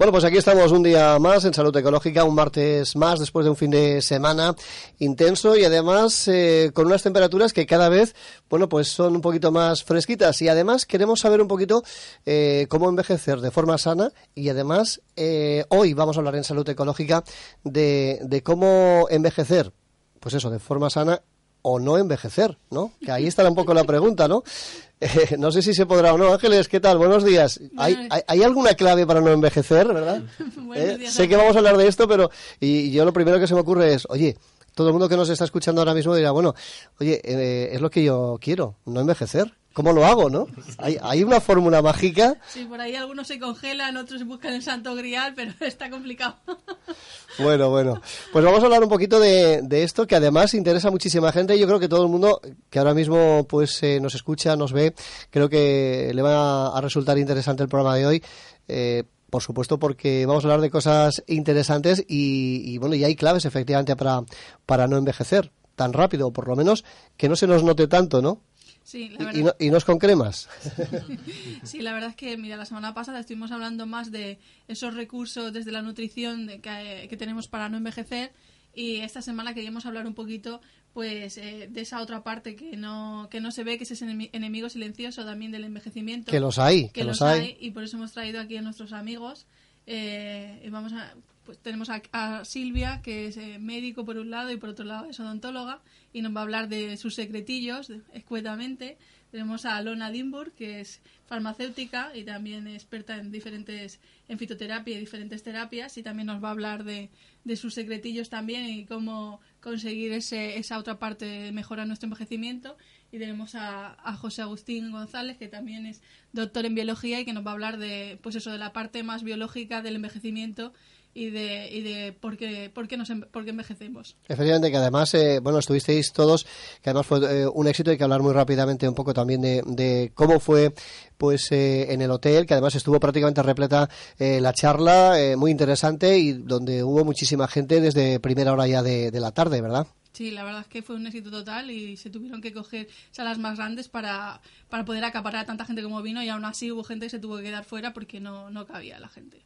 Bueno, pues aquí estamos un día más en Salud Ecológica, un martes más después de un fin de semana intenso y además eh, con unas temperaturas que cada vez, bueno, pues son un poquito más fresquitas y además queremos saber un poquito eh, cómo envejecer de forma sana y además eh, hoy vamos a hablar en Salud Ecológica de, de cómo envejecer, pues eso, de forma sana o no envejecer, ¿no? Que ahí está un poco la pregunta, ¿no? Eh, no sé si se podrá o no. Ángeles, ¿qué tal? Buenos días. ¿Hay, hay, alguna clave para no envejecer, verdad? Eh, sé que vamos a hablar de esto, pero y yo lo primero que se me ocurre es, oye, todo el mundo que nos está escuchando ahora mismo dirá, bueno, oye, eh, es lo que yo quiero, no envejecer. ¿Cómo lo hago, no? ¿Hay, hay una fórmula mágica? Sí, por ahí algunos se congelan, otros buscan el santo grial, pero está complicado. Bueno, bueno. Pues vamos a hablar un poquito de, de, esto, que además interesa a muchísima gente. Yo creo que todo el mundo que ahora mismo pues eh, nos escucha, nos ve, creo que le va a resultar interesante el programa de hoy. Eh, por supuesto, porque vamos a hablar de cosas interesantes y, y bueno, y hay claves efectivamente para, para no envejecer tan rápido, o por lo menos que no se nos note tanto, ¿no? Sí, la Y, verdad. y no, y no es con cremas. Sí, la verdad es que, mira, la semana pasada estuvimos hablando más de esos recursos desde la nutrición de que, que tenemos para no envejecer y esta semana queríamos hablar un poquito pues eh, de esa otra parte que no que no se ve que es ese enemi- enemigo silencioso también del envejecimiento Que los hay, que, que los los hay. hay y por eso hemos traído aquí a nuestros amigos eh, y vamos a pues tenemos a, a Silvia que es eh, médico por un lado y por otro lado es odontóloga y nos va a hablar de sus secretillos escuetamente. Tenemos a Lona Dimburg que es farmacéutica y también experta en diferentes en fitoterapia y diferentes terapias y también nos va a hablar de, de sus secretillos también y cómo conseguir ese, esa otra parte de mejorar nuestro envejecimiento. Y tenemos a, a José Agustín González que también es doctor en biología y que nos va a hablar de pues eso de la parte más biológica del envejecimiento y de, y de por qué, por qué nos por qué envejecemos. Efectivamente, que además, eh, bueno, estuvisteis todos, que además fue eh, un éxito, hay que hablar muy rápidamente un poco también de, de cómo fue pues eh, en el hotel, que además estuvo prácticamente repleta eh, la charla, eh, muy interesante y donde hubo muchísima gente desde primera hora ya de, de la tarde, ¿verdad? Sí, la verdad es que fue un éxito total y se tuvieron que coger salas más grandes para, para poder acaparar a tanta gente como vino y aún así hubo gente que se tuvo que quedar fuera porque no, no cabía la gente.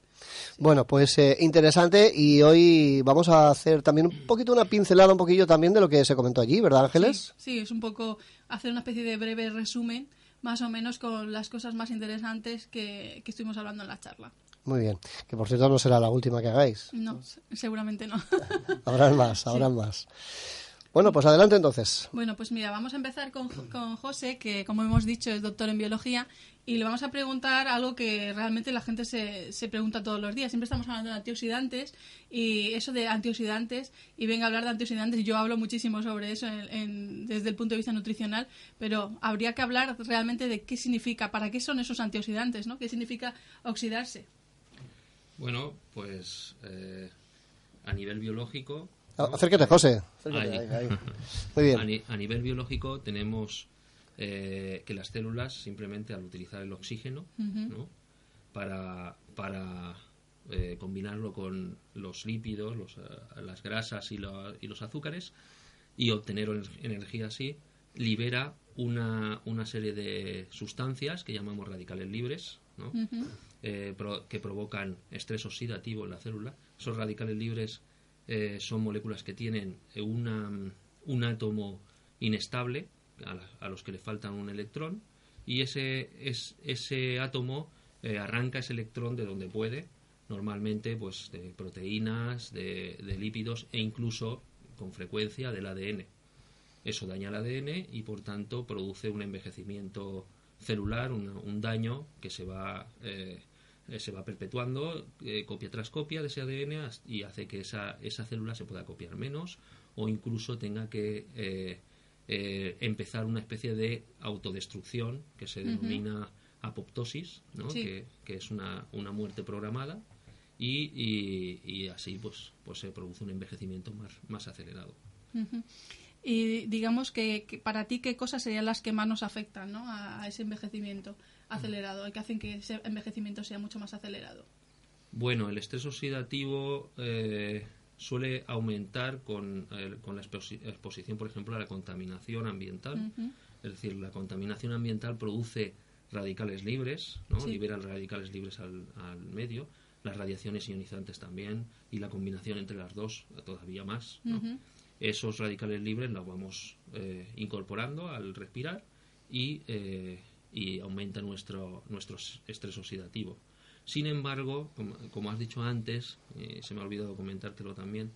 Bueno, pues eh, interesante y hoy vamos a hacer también un poquito una pincelada, un poquillo también de lo que se comentó allí, ¿verdad Ángeles? Sí, sí, es un poco hacer una especie de breve resumen, más o menos con las cosas más interesantes que, que estuvimos hablando en la charla. Muy bien, que por cierto no será la última que hagáis, No, se- seguramente no. habrán más, habrán más. Bueno, pues adelante entonces. Bueno, pues mira, vamos a empezar con, con José, que como hemos dicho es doctor en biología, y le vamos a preguntar algo que realmente la gente se, se pregunta todos los días. Siempre estamos hablando de antioxidantes y eso de antioxidantes, y venga a hablar de antioxidantes, yo hablo muchísimo sobre eso en- en- desde el punto de vista nutricional, pero habría que hablar realmente de qué significa, para qué son esos antioxidantes, ¿no? ¿Qué significa oxidarse? Bueno, pues eh, a nivel biológico. A- ¿no? Acércate, José. Acércate, Ahí. ahí, ahí. Muy bien. A, ni- a nivel biológico tenemos eh, que las células simplemente al utilizar el oxígeno ¿no? para, para eh, combinarlo con los lípidos, los, eh, las grasas y, lo- y los azúcares y obtener ener- energía así, libera una, una serie de sustancias que llamamos radicales libres, ¿no? Eh, pro- que provocan estrés oxidativo en la célula. Esos radicales libres eh, son moléculas que tienen eh, una, un átomo inestable a, la- a los que le faltan un electrón y ese, es, ese átomo eh, arranca ese electrón de donde puede, normalmente pues de proteínas, de, lípidos e incluso con frecuencia del ADN. Eso daña el ADN y por tanto produce un envejecimiento celular, un, un daño que se va, eh, eh, se va perpetuando eh, copia tras copia de ese ADN y hace que esa, esa célula se pueda copiar menos o incluso tenga que eh, eh, empezar una especie de autodestrucción que se denomina apoptosis, ¿no? Sí. que, que es una, una muerte programada y, y, así pues, pues se produce un envejecimiento más, más acelerado. Y digamos que, para ti, ¿qué cosas serían las que más nos afectan ¿no? a, ese envejecimiento acelerado y que hacen que ese envejecimiento sea mucho más acelerado? Bueno, el estrés oxidativo eh, suele aumentar con, eh, con la exposición, por ejemplo, a la contaminación ambiental. Es decir, la contaminación ambiental produce radicales libres, ¿no? libera radicales libres al, al, medio, las radiaciones ionizantes también, y la combinación entre las dos todavía más. ¿no? Esos radicales libres los vamos eh, incorporando al respirar y, eh, y, aumenta nuestro, nuestro estrés oxidativo. Sin embargo, como, has dicho antes, eh, se me ha olvidado comentártelo también,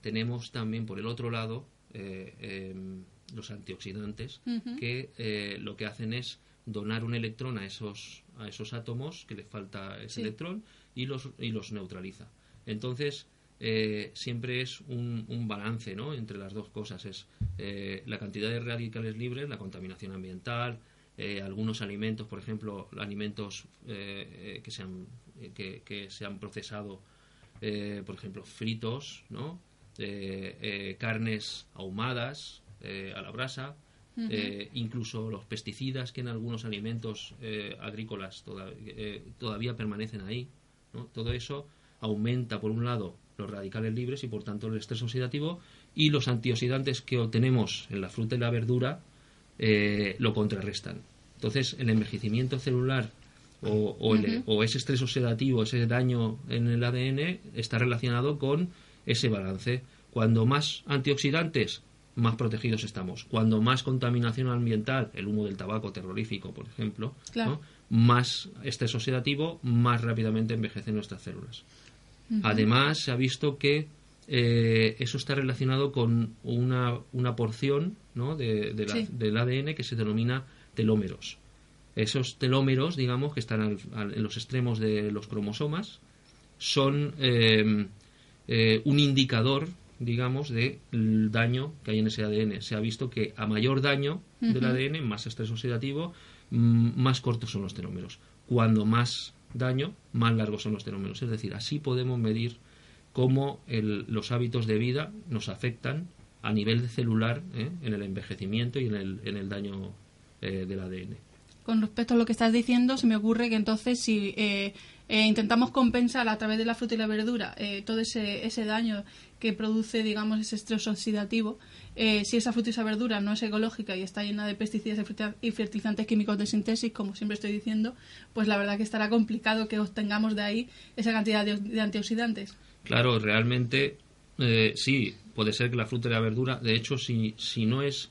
tenemos también por el otro lado em, los antioxidantes que lo que hacen es donar un electrón a esos, a esos átomos que le falta ese electrón y los, y los neutraliza. Entonces, eh, siempre es un, balance ¿no? entre las dos cosas. Es eh, la cantidad de radicales libres, la contaminación ambiental, eh, algunos alimentos, por ejemplo, alimentos que, se han, que, se han procesado, por ejemplo, fritos, ¿no? carnes ahumadas a la brasa, incluso los pesticidas que en algunos alimentos agrícolas todavía permanecen ahí. ¿no? Todo eso aumenta, por un lado, los radicales libres y por tanto el estrés oxidativo y los antioxidantes que obtenemos en la fruta y la verdura eh, lo contrarrestan. Entonces el envejecimiento celular o, o, ese estrés oxidativo, ese daño en el ADN está relacionado con ese balance. Cuando más antioxidantes, más protegidos estamos. Cuando más contaminación ambiental, el humo del tabaco terrorífico, por ejemplo, más estrés oxidativo, más rápidamente envejecen nuestras células. Además, se ha visto que eh, eso está relacionado con una, una porción ¿no? de, del ADN que se denomina telómeros. Esos telómeros, digamos, que están en los extremos de los cromosomas, son eh, eh, un indicador, digamos, del daño que hay en ese ADN. Se ha visto que a mayor daño del ADN, más estrés oxidativo, más cortos son los telómeros. Cuando más daño, más largos son los telómeros. Es decir, así podemos medir cómo los hábitos de vida nos afectan a nivel celular ¿eh? en el envejecimiento y en el, en el daño eh, del ADN. Con respecto a lo que estás diciendo, se me ocurre que entonces si eh, intentamos compensar a través de la fruta y la verdura todo ese, ese daño que produce, digamos, ese estrés oxidativo, eh, si esa fruta y esa verdura no es ecológica y está llena de pesticidas y fertilizantes químicos de síntesis, como siempre estoy diciendo, pues la verdad que estará complicado que obtengamos de ahí esa cantidad de, antioxidantes. Claro, realmente eh, sí, puede ser que la fruta y la verdura, de hecho, si, si no es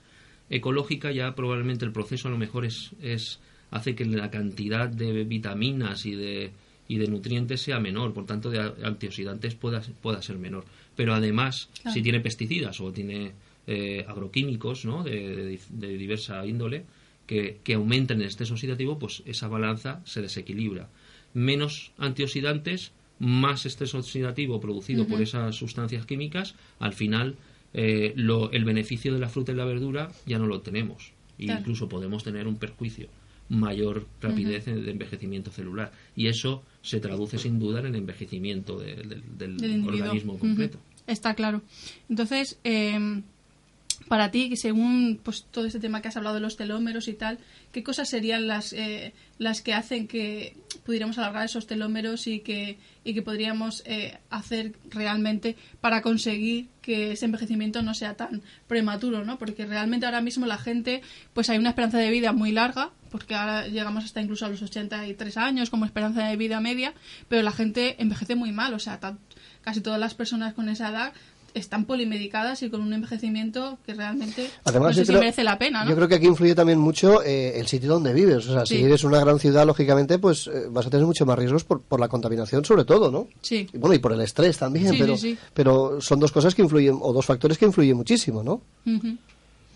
ecológica, ya probablemente el proceso a lo mejor es, es hace que la cantidad de vitaminas y de, y de nutrientes sea menor, por tanto de antioxidantes pueda, pueda ser menor pero además si tiene pesticidas o tiene eh, agroquímicos ¿no? de, diversa índole que, que aumenten el estrés oxidativo, pues esa balanza se desequilibra. Menos antioxidantes, más estrés oxidativo producido por esas sustancias químicas, al final eh, lo, el beneficio de la fruta y la verdura ya no lo tenemos. E incluso podemos tener un perjuicio mayor rapidez de envejecimiento celular. Y eso se traduce sin duda en el envejecimiento del, organismo completo. Está claro. Entonces, eh, para ti, según pues, todo este tema que has hablado de los telómeros y tal, ¿qué cosas serían las, eh, las que hacen que pudiéramos alargar esos telómeros y que, y que podríamos eh, hacer realmente para conseguir que ese envejecimiento no sea tan prematuro? ¿no? Porque realmente ahora mismo la gente, pues hay una esperanza de vida muy larga, porque ahora llegamos hasta incluso a los 83 años como esperanza de vida media, pero la gente envejece muy mal, o sea, casi todas las personas con esa edad están polimedicadas y con un envejecimiento que realmente no sé si merece la pena. Yo creo que aquí influye también mucho eh, el sitio donde vives. O sea, si eres una gran ciudad, lógicamente, pues eh, vas a tener mucho más riesgos por, por la contaminación, sobre todo, ¿no? Sí. Y, bueno, y por el estrés también, pero, pero son dos cosas que influyen, o dos factores que influyen muchísimo, ¿no?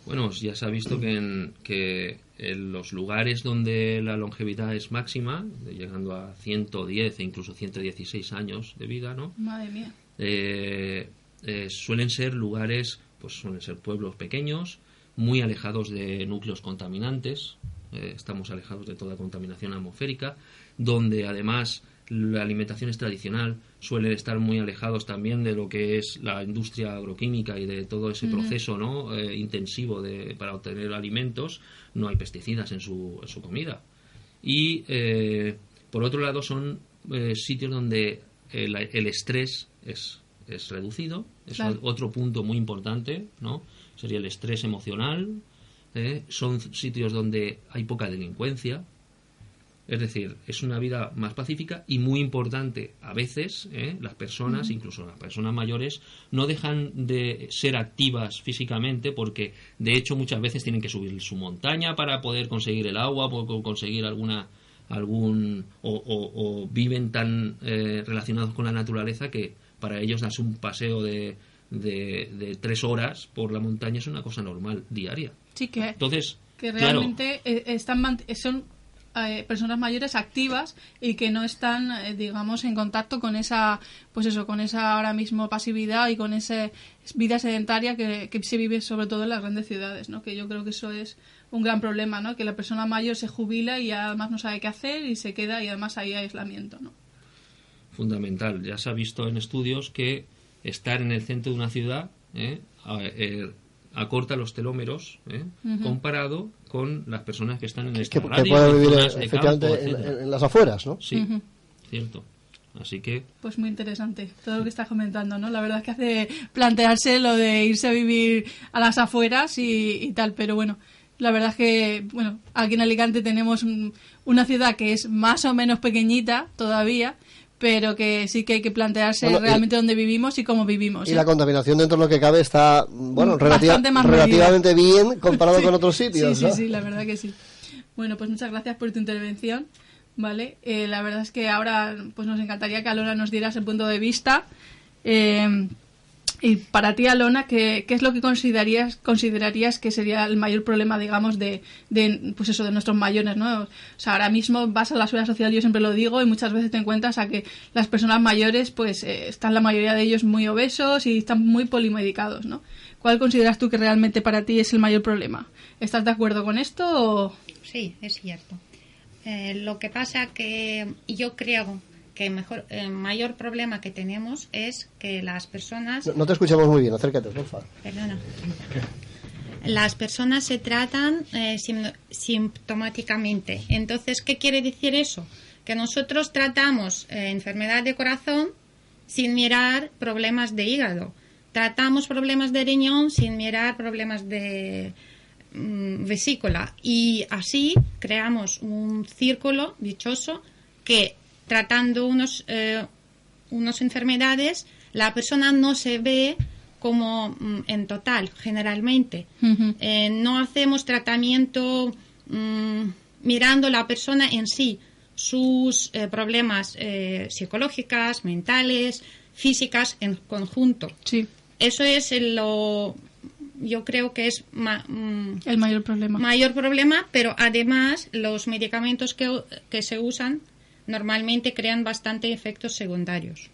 Bueno, ya se ha visto que en, que en los lugares donde la longevidad es máxima, llegando a 110 e incluso 116 años de vida, ¿no? Madre mía. Eh, eh, suelen ser lugares, pues suelen ser pueblos pequeños, muy alejados de núcleos contaminantes, eh, estamos alejados de toda contaminación atmosférica, donde además la alimentación es tradicional, suelen estar muy alejados también de lo que es la industria agroquímica y de todo ese proceso ¿no? Eh, intensivo de, para obtener alimentos, no hay pesticidas en su, en su comida. Y eh, por otro lado son eh, sitios donde el, el estrés es, es reducido, es Claro. otro punto muy importante, ¿no? Sería el estrés emocional, ¿eh? son sitios donde hay poca delincuencia, es decir, es una vida más pacífica y muy importante. A veces ¿eh? las personas, incluso las personas mayores, no dejan de ser activas físicamente porque, de hecho, muchas veces tienen que subir su montaña para poder conseguir el agua, por conseguir alguna algún o, o- o viven tan eh, relacionados con la naturaleza que para ellos darse un paseo de, de, de tres horas por la montaña es una cosa normal diaria. Sí, que, Entonces, que realmente eh, están son eh, personas mayores activas y que no están, eh, digamos, en contacto con esa, pues eso, con esa ahora mismo pasividad y con esa vida sedentaria que, que se vive sobre todo en las grandes ciudades, ¿no? Que yo creo que eso es un gran problema, ¿no? Que la persona mayor se jubila y además no sabe qué hacer y se queda y además hay aislamiento, ¿no? fundamental. Ya se ha visto en estudios que estar en el centro de una ciudad ¿eh? A- acorta los telómeros ¿eh? comparado con las personas que están en el Que, puede vivir zonas de efectivamente campo, en, etcétera. en- en las afueras, ¿no? Sí, cierto. Así que Pues muy interesante todo lo que estás comentando, ¿no? La verdad es que hace plantearse lo de irse a vivir a las afueras y, y tal, pero bueno, la verdad es que, bueno, aquí en Alicante tenemos un- una ciudad que es más o menos pequeñita todavía, pero que sí que hay que plantearse Bueno, y- realmente dónde vivimos y cómo vivimos. Y ¿eh? la contaminación dentro de lo que cabe está, bueno, relativa- relativamente bien comparado Sí, con otros sitios. Sí, ¿no? sí, sí, la verdad que sí. Bueno, pues muchas gracias por tu intervención. Vale, Eh, la verdad es que ahora pues nos encantaría que Alona nos dieras el punto de vista. Eh, y para ti, Alona, ¿qué, qué es lo que considerarías, considerarías que sería el mayor problema, digamos, de, de, pues eso, de nuestros mayores, ¿no? O sea, ahora mismo vas a la seguridad social, yo siempre lo digo, y muchas veces te encuentras a que las personas mayores, pues, eh, están la mayoría de ellos muy obesos y están muy polimedicados, ¿no? ¿Cuál consideras tú que realmente para ti es el mayor problema? ¿Estás de acuerdo con esto? Sí, es cierto. Eh, lo que pasa que yo creo que mejor, el mayor problema que tenemos es que las personas, No, no te escuchamos muy bien, acércate, por favor. perdona, las personas se tratan eh, sim- simptomáticamente. Entonces, ¿qué quiere decir eso? Que nosotros tratamos eh, enfermedad de corazón sin mirar problemas de hígado. Tratamos problemas de riñón sin mirar problemas de mm, vesícula. Y así creamos un círculo dichoso que tratando unos, eh, unas enfermedades, la persona no se ve como mm, en total, generalmente. Eh, no hacemos tratamiento mm, mirando la persona en sí, sus eh, problemas eh, psicológicas, mentales, físicas en conjunto. Sí, Eso es lo, yo creo que es ma- mm, el mayor problema. mayor problema, pero además los medicamentos que, que se usan normalmente crean bastante efectos secundarios,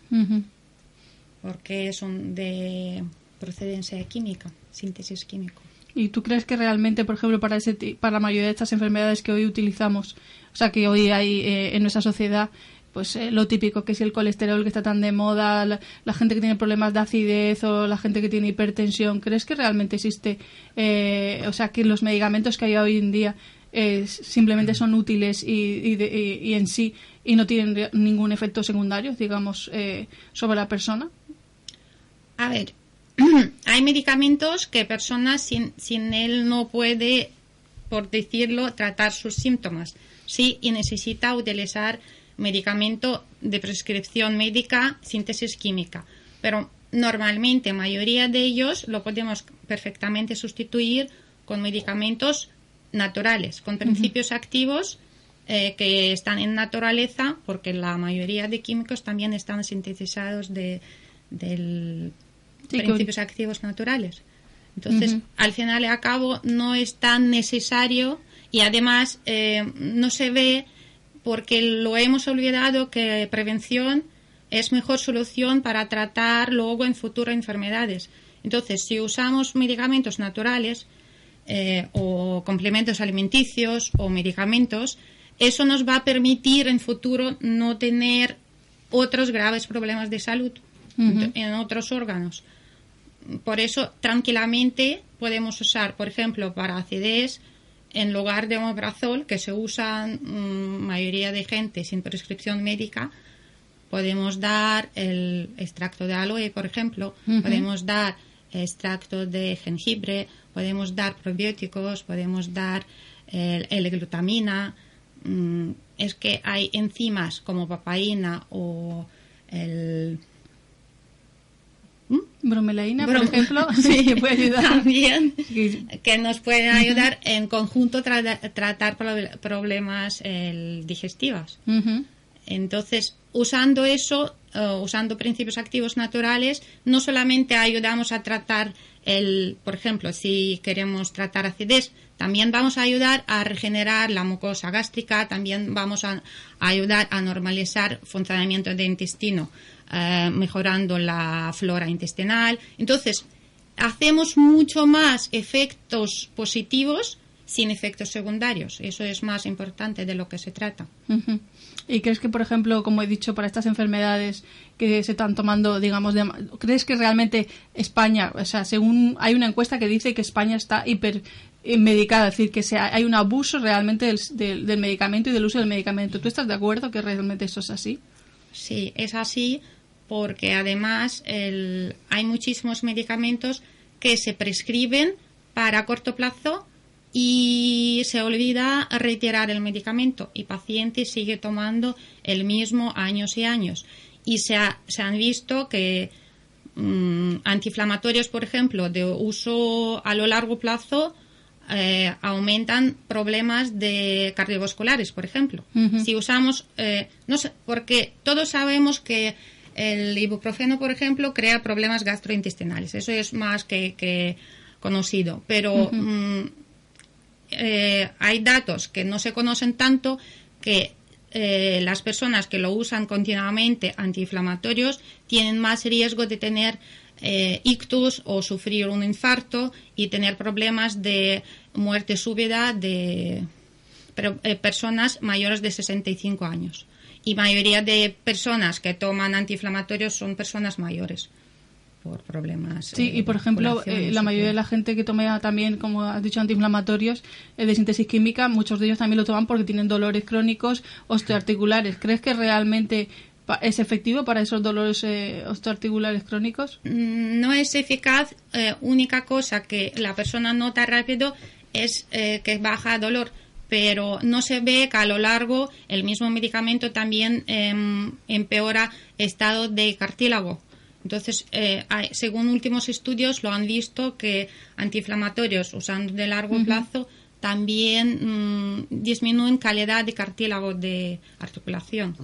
porque son de procedencia química, síntesis químico. ¿Y tú crees que realmente, por ejemplo, para, ese, para la mayoría de estas enfermedades que hoy utilizamos, o sea, que hoy hay eh, en nuestra sociedad, pues eh, lo típico que es el colesterol que está tan de moda, la, la gente que tiene problemas de acidez o la gente que tiene hipertensión, ¿crees que realmente existe, eh, o sea, que los medicamentos que hay hoy en día eh, simplemente son útiles y, y, de- y- y en sí y no tienen ningún efecto secundario, digamos, eh, sobre la persona? A ver, hay medicamentos que personas sin, sin él no puede, por decirlo, tratar sus síntomas. Sí, y necesita utilizar medicamento de prescripción médica, síntesis química. Pero normalmente, mayoría de ellos lo podemos perfectamente sustituir con medicamentos naturales, con principios activos eh, que están en naturaleza, porque la mayoría de químicos también están sintetizados de, Sí, que- principios activos naturales. Entonces, al final y al cabo, no es tan necesario y además eh, no se ve porque lo hemos olvidado que prevención es mejor solución para tratar luego en futuro enfermedades. Entonces, si usamos medicamentos naturales eh, o complementos alimenticios o medicamentos, eso nos va a permitir en futuro no tener otros graves problemas de salud en otros órganos. Por eso, tranquilamente podemos usar, por ejemplo, para acidez, en lugar de omeprazol, que se usa mm, mayoría de gente sin prescripción médica, podemos dar el extracto de aloe, por ejemplo, podemos dar extracto de jengibre, podemos dar probióticos, podemos dar el, glutamina. Mm, es que hay enzimas como papaína o el ¿Mm? Bromelaína, por ejemplo, sí, puede ayudar. También, que nos pueden ayudar en conjunto a tratar problemas digestivos. Entonces, usando eso, usando principios activos naturales, no solamente ayudamos a tratar el, por ejemplo, si queremos tratar acidez, también vamos a ayudar a regenerar la mucosa gástrica, también vamos a, ayudar a normalizar funcionamiento del intestino, eh, mejorando la flora intestinal. Entonces, hacemos mucho más efectos positivos sin efectos secundarios. Eso es más importante de lo que se trata. ¿Y crees que, por ejemplo, como he dicho, para estas enfermedades que se están tomando, digamos, de, crees que realmente España, o sea, según hay una encuesta que dice que España está hiper medicada, es decir, que hay un abuso realmente del, del, medicamento y del uso del medicamento. ¿Tú estás de acuerdo que realmente eso es así? Sí, es así porque además hay muchísimos medicamentos que se prescriben para corto plazo y se olvida retirar el medicamento y paciente sigue tomando el mismo años y años. Y se, se han visto que mm, antiinflamatorios, por ejemplo, de uso a lo largo plazo, eh, aumentan problemas de cardiovasculares, por ejemplo. Si usamos, eh, no sé, porque todos sabemos que el ibuprofeno, por ejemplo, crea problemas gastrointestinales. Eso es más que, conocido. Pero eh, hay datos que no se conocen tanto que eh, las personas que lo usan continuamente antiinflamatorios tienen más riesgo de tener eh, ictus o sufrir un infarto y tener problemas de muerte súbita de personas mayores de 65 años. Y mayoría de personas que toman antiinflamatorios son personas mayores por problemas. Sí, y por eh, ejemplo, eh, la mayoría de la gente que toma también, como has dicho, antiinflamatorios eh, de síntesis química, muchos de ellos también lo toman porque tienen dolores crónicos osteoarticulares. ¿Crees que realmente es efectivo para esos dolores osteoarticulares crónicos? Mm, no es eficaz. única cosa que la persona nota rápido es que baja dolor pero no se ve que a lo largo el mismo medicamento también em, empeora estado de cartílago. Entonces, eh, según últimos estudios, lo han visto que antiinflamatorios usando de largo plazo también mm, disminuyen calidad de cartílago de articulación.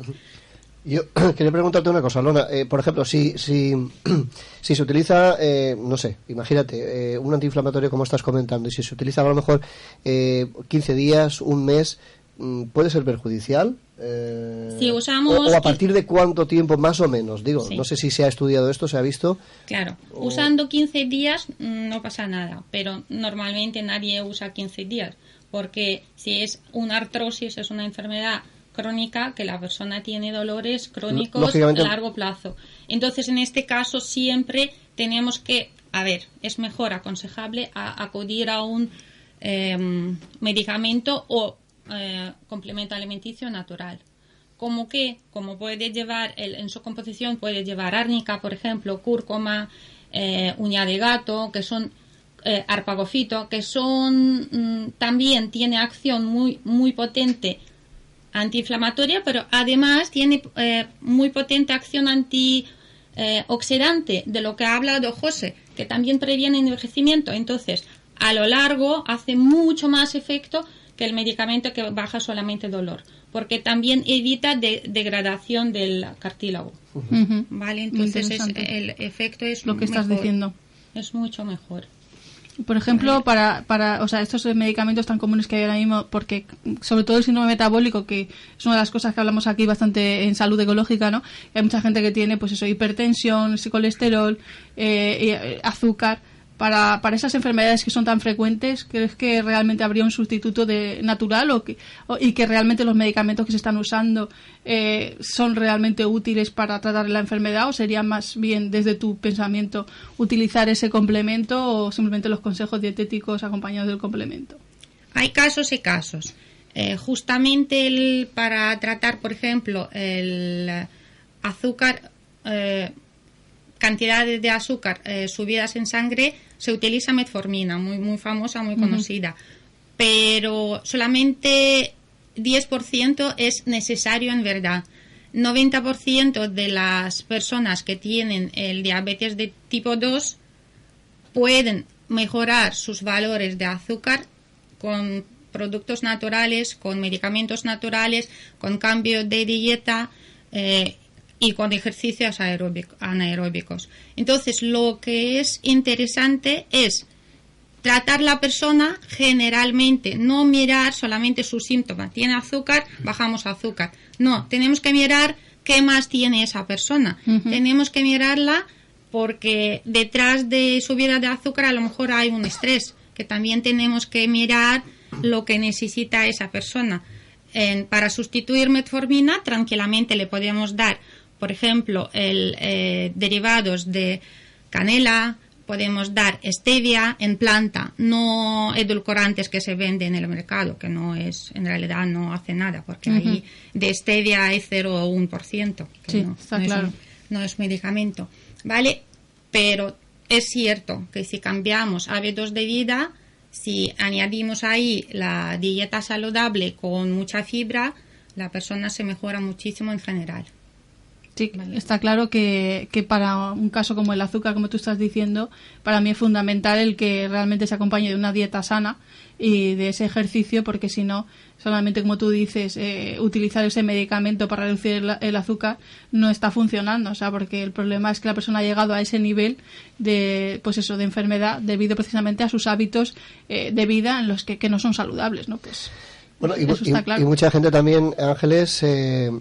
Yo quería preguntarte una cosa, Lona. Eh, por ejemplo, si, si, si se utiliza, eh, no sé, imagínate, un antiinflamatorio como estás comentando, y si se utiliza a lo mejor 15 días, un mes, mm, ¿puede ser perjudicial? Eh, usamos... O, a partir de cuánto tiempo, más o menos, digo, no sé si se ha estudiado esto, se ha visto. Claro, usando 15 días mm, no pasa nada, pero normalmente nadie usa 15 días, porque si es una artrosis, es una enfermedad crónica que la persona tiene dolores crónicos a largo plazo. Entonces, en este caso, siempre tenemos que, a ver, es mejor aconsejable acudir a un em, medicamento o eh, complemento alimenticio natural. Como que, como puede llevar, en su composición puede llevar árnica, por ejemplo, cúrcuma, eh, uña de gato, que son eh, arpagofito, que son mm, también tiene acción muy, muy potente antiinflamatoria, pero además tiene muy potente acción antioxidante, de lo que ha hablado José, que también previene envejecimiento. Entonces, a lo largo hace mucho más efecto que el medicamento que baja solamente dolor, porque también evita degradación del cartílago. Vale, entonces el efecto es lo que estás diciendo. Es mucho mejor. Por ejemplo, para, para, o sea, estos medicamentos tan comunes que hay ahora mismo, porque sobre todo el síndrome metabólico, que es una de las cosas que hablamos aquí bastante en salud ecológica, ¿no? Hay mucha gente que tiene, pues eso, hipertensión, colesterol, eh, eh, azúcar para, para esas enfermedades que son tan frecuentes, ¿crees que realmente habría un sustituto de natural o que, y que realmente los medicamentos que se están usando eh, son realmente útiles para tratar la enfermedad o sería más bien desde tu pensamiento utilizar ese complemento o simplemente los consejos dietéticos acompañados del complemento? Hay casos y casos. Eh, justamente el, para tratar, por ejemplo, el azúcar, eh, cantidades de azúcar eh, subidas en sangre, se utiliza metformina, muy, muy famosa, muy conocida. Pero solamente 10% es necesario en verdad. 90% de las personas que tienen el diabetes de tipo 2 pueden mejorar sus valores de azúcar con productos naturales, con medicamentos naturales, con cambio de dieta eh, y con ejercicios anaeróbicos. Entonces, lo que es interesante es tratar la persona generalmente, no mirar solamente su síntoma. Tiene azúcar, bajamos azúcar. No, tenemos que mirar qué más tiene esa persona. Tenemos que mirarla porque detrás de su vida de azúcar a lo mejor hay un estrés que también tenemos que mirar lo que necesita esa persona. para sustituir metformina, tranquilamente le podemos dar, por ejemplo, el, eh, derivados de canela, podemos dar stevia en planta, no edulcorantes que se venden en el mercado, que no es, en realidad no hace nada, porque ahí de stevia hay 0 o 1%, que sí, no, está no claro. Es, no es medicamento, ¿vale? Pero es cierto que si cambiamos hábitos de vida, si añadimos ahí la dieta saludable con mucha fibra, la persona se mejora muchísimo en general. Sí, está claro que, que, para un caso como el azúcar, como tú estás diciendo, para mí es fundamental el que realmente se acompañe de una dieta sana y de ese ejercicio, porque si no, solamente como tú dices, eh, utilizar ese medicamento para reducir el, el, azúcar no está funcionando, o sea, porque el problema es que la persona ha llegado a ese nivel de, pues eso, de enfermedad debido precisamente a sus hábitos eh, de vida en los que, que, no son saludables, ¿no? Pues bueno, y, y, claro. y mucha gente también, Ángeles, eh,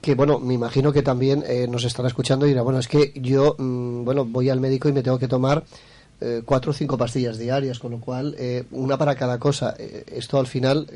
que bueno, me imagino que también eh, nos estará escuchando y dirá, bueno, es que yo, mmm, bueno, voy al médico y me tengo que tomar eh, cuatro o cinco pastillas diarias, con lo cual, eh, una para cada cosa. esto al final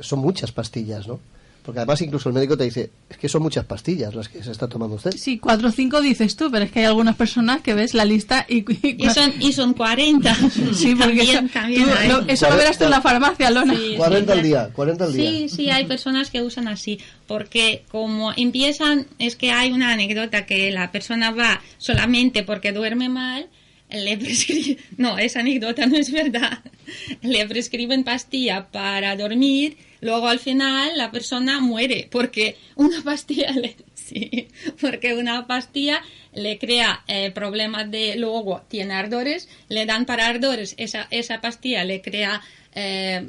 son muchas pastillas, ¿no? Porque además incluso el médico te dice, es que son muchas pastillas las que se está tomando usted. Sí, cuatro o cinco dices tú, pero es que hay algunas personas que ves la lista y... Y, y son, y son 40. sí, porque también, eso, también tú, lo, eso lo verás tú en la farmacia, Lona. Sí, 40 sí, al día, 40 al día. Sí, sí, hay personas que usan así, porque como empiezan, es que hay una anécdota que la persona va solamente porque duerme mal, le prescriben, no, esa anécdota no es verdad, le prescriben pastilla para dormir, luego al final la persona muere porque una pastilla le, sí, porque una pastilla le crea eh, problemas de, luego tiene ardores, le dan para ardores, esa, esa pastilla le crea eh,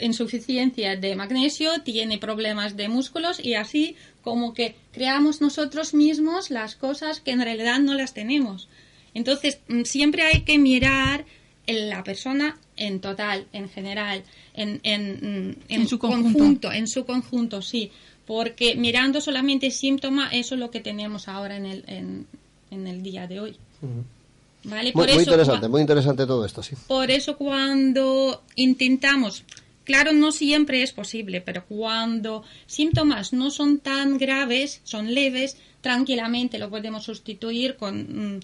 insuficiencia de magnesio, tiene problemas de músculos y así como que creamos nosotros mismos las cosas que en realidad no las tenemos. Entonces, siempre hay que mirar en la persona en total, en general, en, en, en, en su conjunto. conjunto. en su conjunto, sí. Porque mirando solamente síntomas, eso es lo que tenemos ahora en el, en, en el día de hoy. Uh -huh. ¿Vale? Muy, muy interesante, muy interesante todo esto, sí. Por eso cuando intentamos, claro, no siempre es posible, pero cuando síntomas no son tan graves, son leves, tranquilamente lo podemos sustituir con mmm,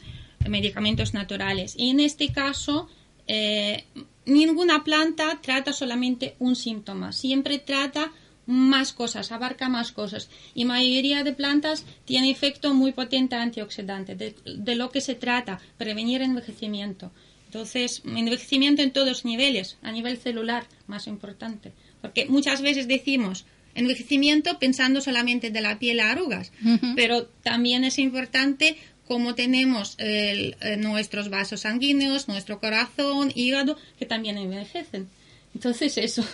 medicamentos naturales. Y en este caso, eh, ninguna planta trata solamente un síntoma, siempre trata más cosas, abarca más cosas. Y mayoría de plantas tiene efecto muy potente antioxidante, de, de lo que se trata, prevenir envejecimiento. Entonces, envejecimiento en todos niveles, a nivel celular, más importante. Porque muchas veces decimos envejecimiento pensando solamente de la piel a arrugas, uh -huh. pero también es importante cómo tenemos el, eh, nuestros vasos sanguíneos, nuestro corazón, hígado, que también envejecen. Entonces, eso.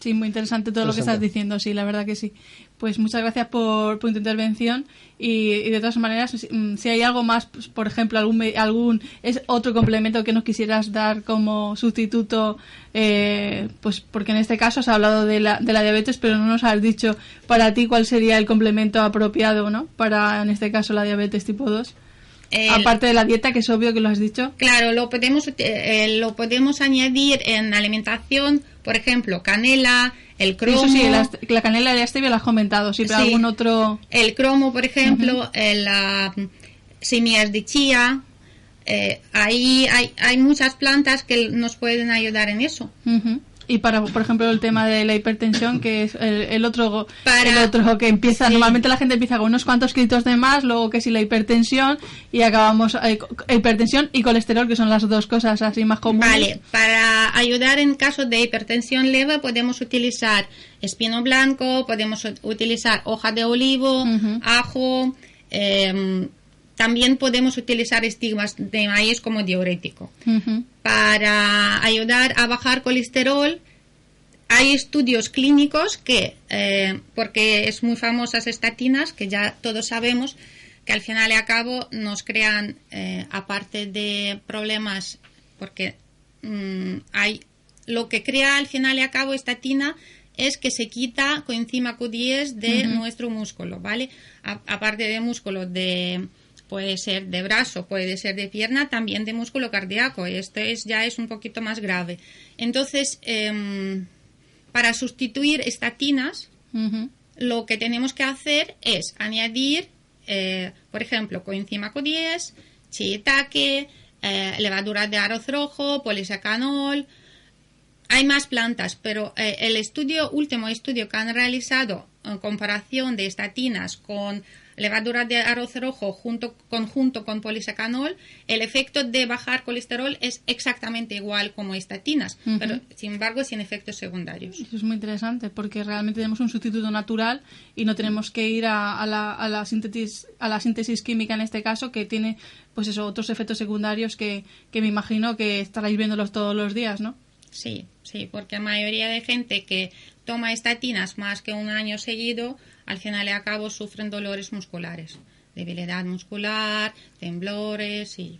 Sí, muy interesante todo interesante. lo que estás diciendo, sí, la verdad que sí. Pues muchas gracias por, tu intervención y, y, de todas maneras, si, si hay algo más, pues, por ejemplo, algún, algún es otro complemento que nos quisieras dar como sustituto, eh, pues porque en este caso has hablado de la, de la diabetes, pero no nos has dicho para ti cuál sería el complemento apropiado, ¿no? Para, en este caso, la diabetes tipo 2. Aparte de la dieta, que es obvio que lo has dicho. Claro, lo podemos, eh, lo podemos añadir en alimentación, por ejemplo, canela, el cromo. Sí, la, canela de stevia lo has comentado, siempre algún otro. El cromo, por ejemplo, las semillas de chía. Eh, ahí hay, hay muchas plantas que nos pueden ayudar en eso. Y para, por ejemplo, el tema de la hipertensión, que es el, otro el otro que empieza, normalmente la gente empieza con unos cuantos gritos de más, luego que si la hipertensión, y acabamos eh, hipertensión y colesterol, que son las dos cosas así más comunes. Vale, para ayudar en caso de hipertensión leve podemos utilizar espino blanco, podemos utilizar hoja de olivo, ajo, em, también podemos utilizar estigmas de maíz como diurético. Para ayudar a bajar colesterol, hay estudios clínicos que, eh, porque es muy famosas estatinas, que ya todos sabemos, que al final y a cabo nos crean, eh, aparte de problemas, porque mm, hay lo que crea al final y a cabo estatina es que se quita coenzima Q10 de nuestro músculo, ¿vale? aparte de músculo de puede ser de brazo, puede ser de pierna, también de músculo cardíaco. Este es, ya es un poquito más grave. Entonces, em, para sustituir estatinas, lo que tenemos que hacer es añadir, eh, por ejemplo, coenzima Q10, shiitake, eh, levadura de arroz rojo, polisacanol. Hay más plantas, pero eh, el estudio, último estudio que han realizado en comparación de estatinas con levadura de arroz rojo junto, conjunto con polisacanol, el efecto de bajar colesterol es exactamente igual como estatinas, pero sin embargo sin efectos secundarios. Eso es muy interesante porque realmente tenemos un sustituto natural y no tenemos que ir a, la, a, la, síntesis, a la síntesis química en este caso que tiene pues eso, otros efectos secundarios que, que me imagino que estaréis viéndolos todos los días, ¿no? Sí, sí, porque la mayoría de gente que toma estatinas más que un año seguido al final y a cabo sufren dolores musculares, debilidad muscular, temblores y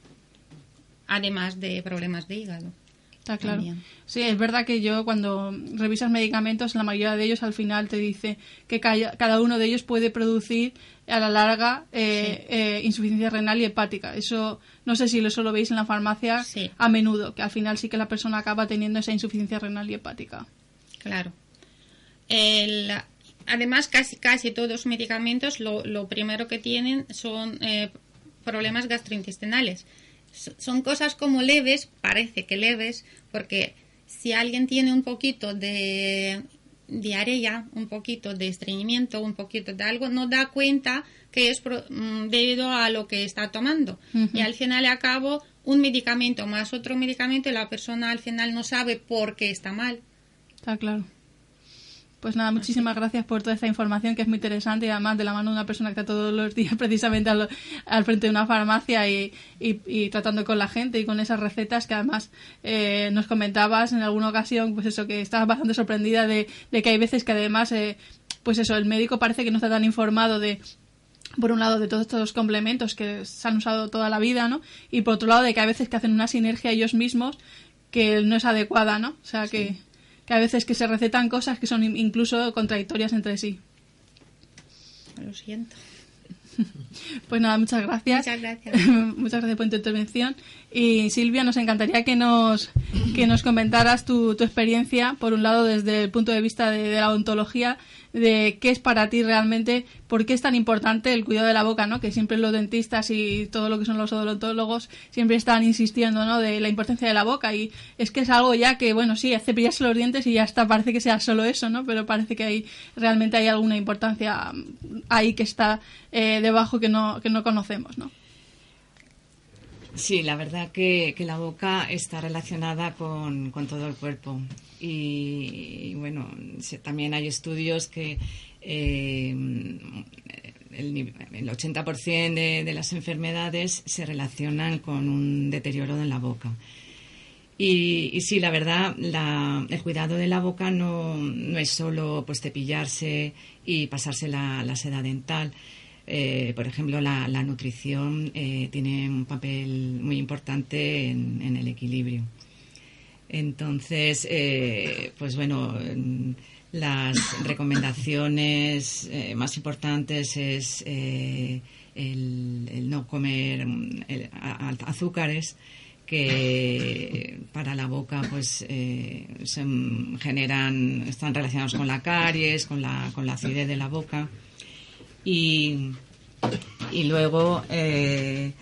además de problemas de hígado. Está claro. Sí, es verdad que yo cuando revisas medicamentos, la mayoría de ellos al final te dice que cada uno de ellos puede producir a la larga eh, eh, insuficiencia renal y hepática. Eso no sé si eso lo veis en la farmacia a menudo, que al final sí que la persona acaba teniendo esa insuficiencia renal y hepática. Claro. El, además, casi, casi todos los medicamentos lo, lo primero que tienen son eh, problemas gastrointestinales. son cosas como leves, parece que leves, porque si alguien tiene un poquito de diarrea, un poquito de estreñimiento, un poquito de algo, no da cuenta que es mm, debido a lo que está tomando. Y al final y al cabo, un medicamento más otro medicamento y la persona al final no sabe por qué está mal. Está claro. Pues nada, muchísimas gracias por toda esta información que es muy interesante y además de la mano de una persona que está todos los días precisamente al, frente de una farmacia y, tratando con la gente y con esas recetas que además eh, nos comentabas en alguna ocasión, pues eso, que estabas bastante sorprendida de, que hay veces que además, eh, pues eso, el médico parece que no está tan informado de por un lado de todos estos complementos que se han usado toda la vida, ¿no? Y por otro lado de que hay veces que hacen una sinergia ellos mismos que no es adecuada, ¿no? O sea que que a veces que se recetan cosas que son incluso contradictorias entre sí. Lo siento. Pues nada, muchas gracias. Muchas gracias. muchas gracias por tu intervención. Y Silvia, nos encantaría que nos, que nos comentaras tu, tu experiencia, por un lado, desde el punto de vista de, la odontología, de qué es para ti realmente, por qué es tan importante el cuidado de la boca, ¿no? Que siempre los dentistas y todo lo que son los odontólogos siempre están insistiendo, ¿no? De la importancia de la boca y es que es algo ya que, bueno, sí, cepillarse los dientes y ya está, parece que sea solo eso, ¿no? Pero parece que hay, realmente hay alguna importancia ahí que está eh, debajo que no, que no conocemos, ¿no? Sí, la verdad que, la boca está relacionada con, todo el cuerpo. Y, bueno, también hay estudios que eh, el, 80% de, de, las enfermedades se relacionan con un deterioro en la boca. Y, sí, la verdad, el cuidado de la boca no, es solo pues cepillarse y pasarse la seda dental eh, por ejemplo, la, nutrición eh, tiene un papel muy importante en, el equilibrio. Entonces, eh, pues bueno, las recomendaciones más importantes es el, no comer azúcares que para la boca pues se generan están relacionados con la caries con la con la acidez de la boca y, y luego eh,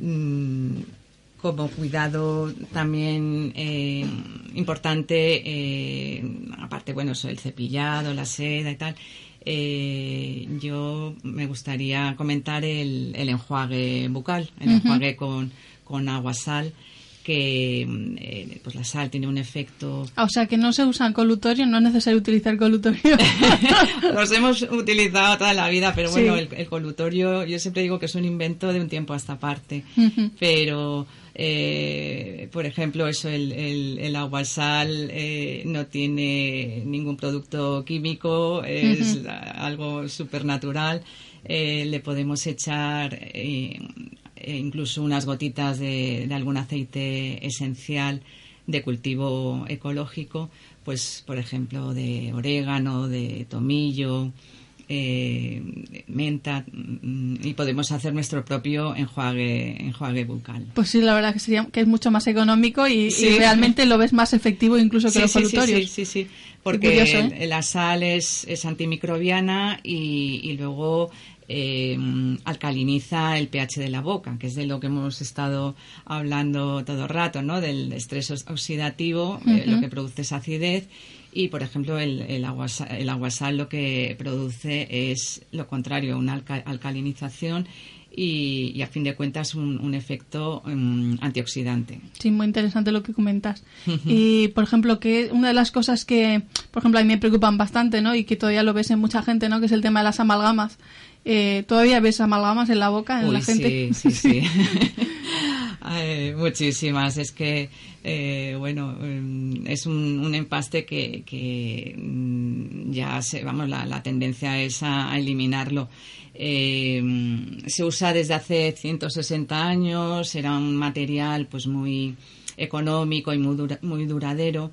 mm, como cuidado también eh, importante, eh, aparte, bueno, el cepillado, la seda y tal, eh, yo me gustaría comentar el, el enjuague bucal, el enjuague con, con agua sal que eh, pues la sal tiene un efecto. Ah, o sea, que no se usan colutorio, no es necesario utilizar colutorio. Los hemos utilizado toda la vida, pero bueno, el, colutorio yo siempre digo que es un invento de un tiempo a esta parte. Pero, eh, por ejemplo, eso, el, el, agua sal eh, no tiene ningún producto químico, es algo supernatural. le podemos echar eh, incluso unas gotitas de, algún aceite esencial de cultivo ecológico, pues por ejemplo de orégano, de tomillo, eh, menta mm, y podemos hacer nuestro propio enjuague enjuague bucal. Pues sí, la verdad que sería que es mucho más económico y, realmente lo ves más efectivo incluso que los colutorios. Sí, sí, sí, porque ¿eh? la sal es, es antimicrobiana y, y luego eh, alcaliniza el pH de la boca, que es de lo que hemos estado hablando todo el rato, ¿no? Del estrés oxidativo, eh, lo que produce es acidez. Y, por ejemplo, el, el, agua, el aguasal lo que produce es lo contrario, una alcalinización y, a fin de cuentas un, efecto mm, antioxidante. Sí, muy interesante lo que comentas. y por ejemplo, que una de las cosas que, por ejemplo, a mí me preocupan bastante, ¿no? Y que todavía lo ves en mucha gente, ¿no? Que es el tema de las amalgamas. Eh, ¿Todavía ves amalgamas en la boca en la gente? Sí, sí, sí. muchísimas. Es que, eh, bueno, mm, es un, empaste que, mm, ya se, vamos, la, tendencia es a, eliminarlo. Eh, se usa desde hace 160 años, era un material pues muy económico y muy, muy duradero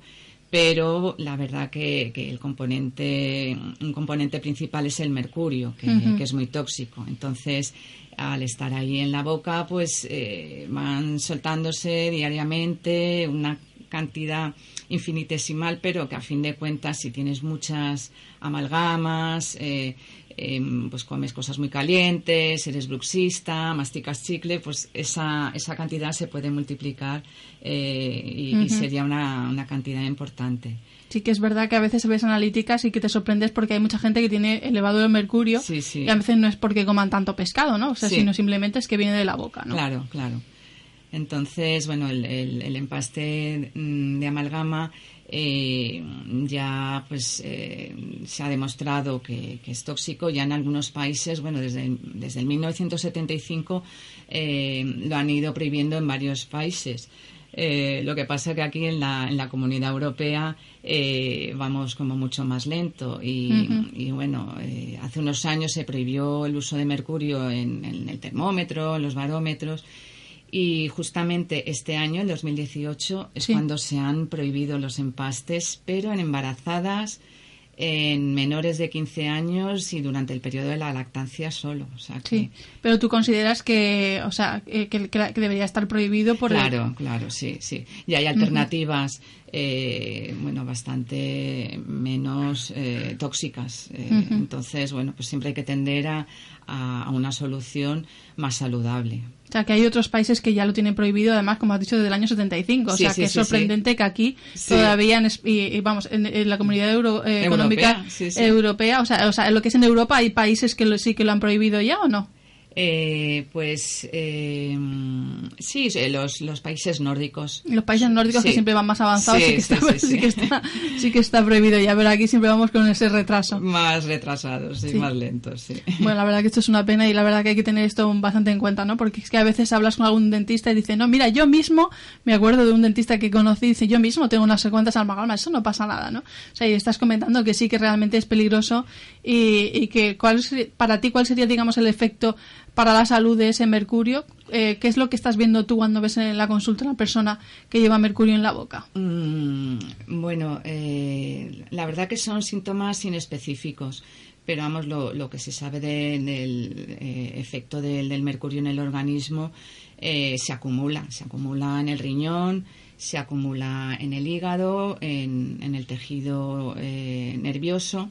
pero la verdad que, el componente, un componente principal es el mercurio, que, es muy tóxico. Entonces, al estar ahí en la boca, pues eh, van soltándose diariamente una cantidad infinitesimal, pero que a fin de cuentas, si tienes muchas amalgamas, eh, Em, pues comes cosas muy calientes, eres bruxista, masticas chicle, pues esa, esa cantidad se puede multiplicar eh, y, sería una, una cantidad importante. Sí que es verdad que a veces ves analíticas y que te sorprendes porque hay mucha gente que tiene elevado el mercurio y a veces no es porque coman tanto pescado, ¿no? O sea, sino simplemente es que viene de la boca, ¿no? Claro, claro. Entonces, bueno, el, el empaste mm, de amalgama eh, ya pues eh, se ha demostrado que, es tóxico. Ya en algunos países, bueno, desde, desde el 1975 eh, lo han ido prohibiendo en varios países. lo que pasa que aquí en la, en la comunidad europea vamos como mucho más lento y, bueno, hace unos años se prohibió el uso de mercurio en, en el termómetro, en los barómetros y justamente este año, el 2018, es cuando se han prohibido los empastes, pero en embarazadas, en menores de 15 años y durante el periodo de la lactancia solo. O sea Sí, pero tú consideras que, o sea, que, debería estar prohibido por Claro, claro, sí, sí. Y hay alternativas, eh, bueno, bastante menos eh, tóxicas. Eh, entonces, bueno, pues siempre hay que tender a, a una solución más saludable. O sea, que hay otros países que ya lo tienen prohibido, además, como has dicho, desde el año 75. o sea, que es sorprendente que aquí todavía, en, y, vamos, en, la comunidad eh, económica europea, o sea, o sea, en lo que es en Europa, ¿hay países que sí que lo han prohibido ya o no? Eh, pues eh, sí, los, los países nórdicos. Los países nórdicos que siempre van más avanzados sí, que, está, sí, que está, prohibido ya, pero aquí siempre vamos con ese retraso. Más retrasados, y más lentos, sí. Bueno, la verdad que esto es una pena y la verdad que hay que tener esto bastante en cuenta, ¿no? Porque es que a veces hablas con algún dentista y dice, no, mira, yo mismo, me acuerdo de un dentista que conocí, dice, yo mismo tengo unas cuantas amalgamas, eso no pasa nada, ¿no? O sea, y estás comentando que sí que realmente es peligroso y, y que cuál para ti, ¿cuál sería, digamos, el efecto para la salud de ese mercurio. Eh, ¿Qué es lo que estás viendo tú cuando ves en la consulta a una persona que lleva mercurio en la boca? Mm, bueno, eh, la verdad que son síntomas inespecíficos, pero vamos, lo, que se sabe del eh, efecto del, del, mercurio en el organismo eh, se acumula, se acumula en el riñón, se acumula en el hígado, en, en el tejido eh, nervioso,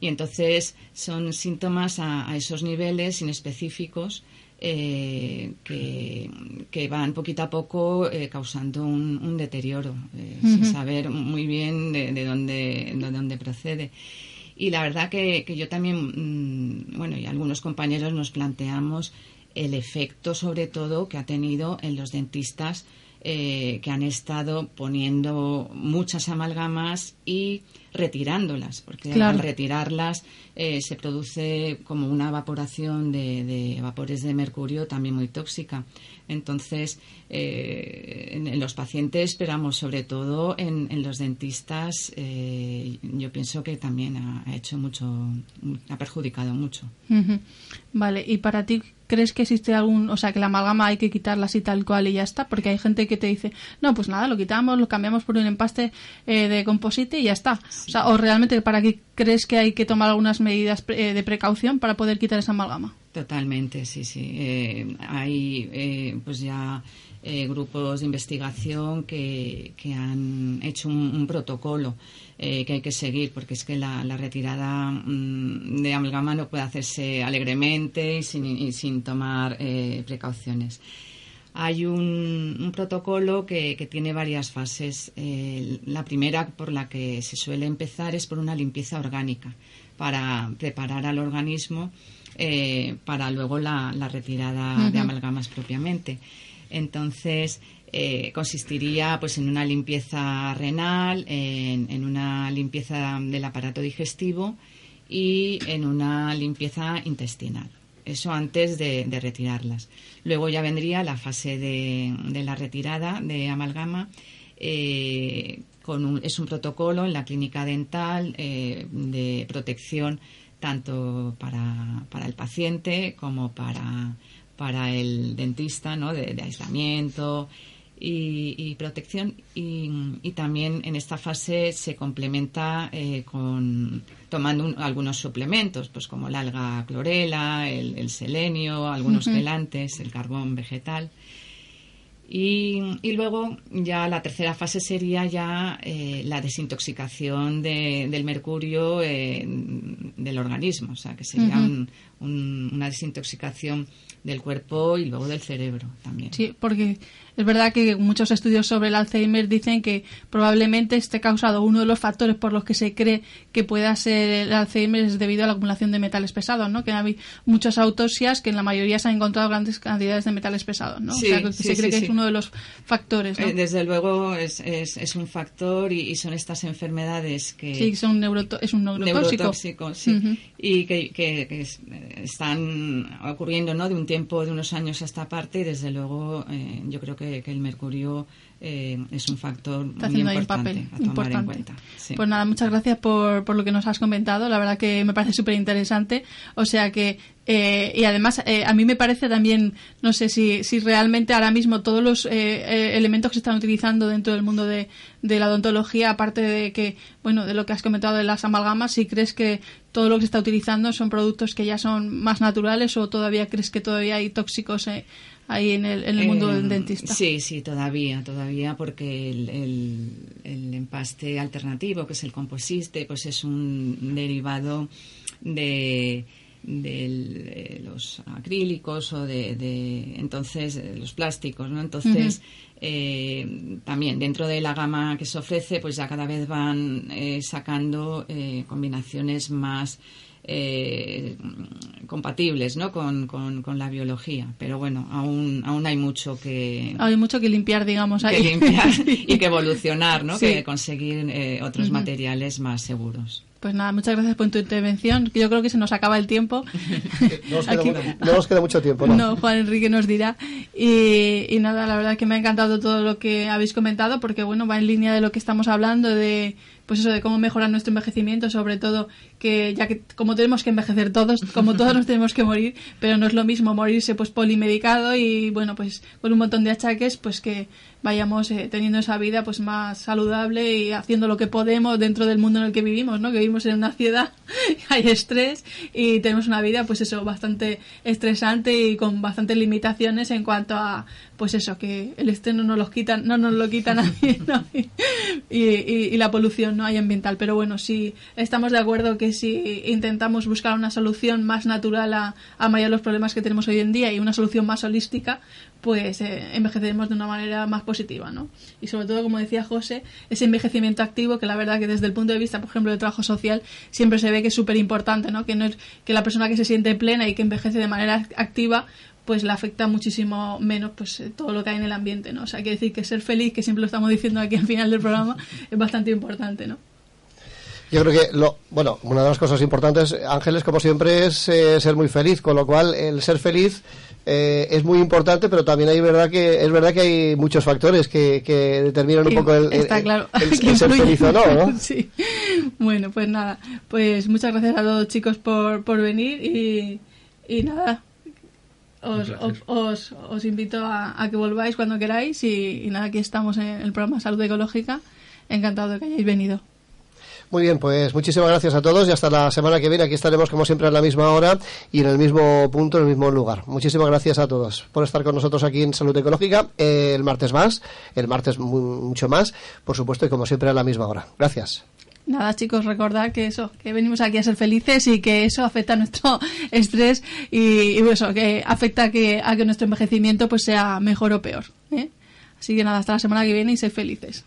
y entonces son síntomas a, a esos niveles inespecíficos eh, que, que, van poquito a poco eh, causando un, un deterioro, eh, uh -huh. sin saber muy bien de, de, dónde, de dónde procede. Y la verdad que, que yo también, mmm, bueno, y algunos compañeros nos planteamos el efecto sobre todo que ha tenido en los dentistas eh, que han estado poniendo muchas amalgamas y retirándolas, porque claro. al retirarlas eh, se produce como una evaporación de, de, vapores de mercurio también muy tóxica. Entonces, eh, en, en, los pacientes, esperamos sobre todo en, en los dentistas, eh, yo pienso que también ha, ha, hecho mucho, ha perjudicado mucho. Uh -huh. Vale, y para ti, ¿crees que existe algún, o sea, que la amalgama hay que quitarla así tal cual y ya está? Porque hay gente que te dice, no, pues nada, lo quitamos, lo cambiamos por un empaste eh, de composite y ya está. Sí. O sea, o realmente, ¿para qué crees que hay que tomar algunas medidas pre de precaución para poder quitar esa amalgama? Totalmente, sí, sí. Eh, hay eh, pues ya eh, grupos de investigación que, que han hecho un, un protocolo eh, que hay que seguir, porque es que la, la retirada mmm, de amalgama no puede hacerse alegremente y sin, y sin tomar eh, precauciones. Hay un, un protocolo que, que, tiene varias fases. Eh, la primera por la que se suele empezar es por una limpieza orgánica, para preparar al organismo eh, para luego la, la retirada uh -huh. de amalgamas propiamente. Entonces, eh, consistiría pues en una limpieza renal, en, una limpieza del aparato digestivo y en una limpieza intestinal. Eso antes de, retirarlas. Luego ya vendría la fase de, la retirada de amalgama. Eh, es un protocolo en la clínica dental eh, de protección tanto para el paciente como para, para el dentista, ¿no? de, de aislamiento y, y protección. Y, y, también en esta fase se complementa eh, con tomando un, algunos suplementos, pues como la alga clorela, el, el selenio, algunos uh -huh. quelantes, el carbón vegetal. Y, y, luego ya la tercera fase sería ya eh, la desintoxicación de, del mercurio eh, del organismo, o sea, que sería uh -huh. un, un, una desintoxicación del cuerpo y luego del cerebro también. Sí, porque es verdad que muchos estudios sobre el Alzheimer dicen que probablemente esté causado uno de los factores por los que se cree que pueda ser el Alzheimer es debido a la acumulación de metales pesados, ¿no? Que hay muchas autopsias que en la mayoría se han encontrado grandes cantidades de metales pesados, ¿no? Sí, o sea, que sí, se cree sí, que es uno de los factores, ¿no? Eh, desde luego es, es, es, un factor y, y, son estas enfermedades que... Sí, son neuroto es un neurotóxico. neurotóxico sí. Uh -huh. Y que, que, que, están ocurriendo, ¿no? De un tiempo, de unos años a esta parte y desde luego eh, yo creo que, que el mercurio eh, es un factor Está muy importante papel a tomar importante. en cuenta. Sí. Pues nada, muchas gracias por, por lo que nos has comentado. La verdad que me parece súper interesante. O sea que, eh, y además, eh, a mí me parece también, no sé si, si realmente ahora mismo todos los eh, eh, elementos que se están utilizando dentro del mundo de, de la odontología, aparte de que, bueno, de lo que has comentado de las amalgamas, si crees que todo lo que se está utilizando son productos que ya son más naturales o todavía crees que todavía hay tóxicos eh, ahí en el, en el mundo eh, del dentista. Sí, sí, todavía, todavía, porque el, el, el, empaste alternativo, que es el composite, pues es un derivado de, de los acrílicos o de, de entonces los plásticos, ¿no? Entonces uh -huh. eh, también dentro de la gama que se ofrece, pues ya cada vez van eh, sacando eh, combinaciones más eh, compatibles ¿no? Con, con, con, la biología. Pero bueno, aún, aún hay mucho que... Hay mucho que limpiar, digamos, ahí. Que limpiar y que evolucionar, ¿no? Sí. Que conseguir eh, otros uh -huh. materiales más seguros. Pues nada, muchas gracias por tu intervención. Yo creo que se nos acaba el tiempo. no, nos queda, Aquí... no, nos queda, mucho tiempo. No, no Juan Enrique nos dirá. Y, y, nada, la verdad que me ha encantado todo lo que habéis comentado porque, bueno, va en línea de lo que estamos hablando, de pues eso, de cómo mejorar nuestro envejecimiento, sobre todo que ya que como tenemos que envejecer todos, como todos nos tenemos que morir, pero no es lo mismo morirse pues polimedicado y bueno, pues con un montón de achaques, pues que vayamos eh, teniendo esa vida pues más saludable y haciendo lo que podemos dentro del mundo en el que vivimos, ¿no? Que vivimos en una ciudad, hay estrés y tenemos una vida pues eso bastante estresante y con bastantes limitaciones en cuanto a pues eso que el estrés no nos lo quitan, no nos lo quita nadie, ¿no? y, y, la polución no hay ambiental, pero bueno, sí estamos de acuerdo que si intentamos buscar una solución más natural a, a mayor los problemas que tenemos hoy en día y una solución más holística, pues eh, envejeceremos de una manera más positiva, ¿no? Y sobre todo, como decía José, ese envejecimiento activo, que la verdad que desde el punto de vista, por ejemplo, del trabajo social, siempre se ve que es súper importante, ¿no? Que, no es, que la persona que se siente plena y que envejece de manera activa, pues le afecta muchísimo menos pues eh, todo lo que hay en el ambiente, ¿no? O sea, que decir que ser feliz, que siempre lo estamos diciendo aquí al final del programa, es bastante importante, ¿no? Yo creo que, lo, bueno, una de las cosas importantes, Ángeles, como siempre, es eh, ser muy feliz, con lo cual el ser feliz eh, es muy importante, pero también hay verdad que es verdad que hay muchos factores que, que determinan un poco el, ser feliz o no, ¿no? Sí. Bueno, pues nada, pues muchas gracias a todos chicos por, por venir y, y nada, os, os, os, invito a, a, que volváis cuando queráis y, y, nada, aquí estamos en el programa Salud Ecológica. Encantado de que hayáis venido. Muy bien, pues muchísimas gracias a todos y hasta la semana que viene. Aquí estaremos como siempre a la misma hora y en el mismo punto, en el mismo lugar. Muchísimas gracias a todos por estar con nosotros aquí en Salud Ecológica. Eh, el martes más, el martes mucho más, por supuesto, y como siempre a la misma hora. Gracias. Nada, chicos, recordad que eso, que venimos aquí a ser felices y que eso afecta a nuestro estrés y, eso, que afecta a que, nuestro envejecimiento pues sea mejor o peor. ¿eh? Así que nada, hasta la semana que viene y sed felices.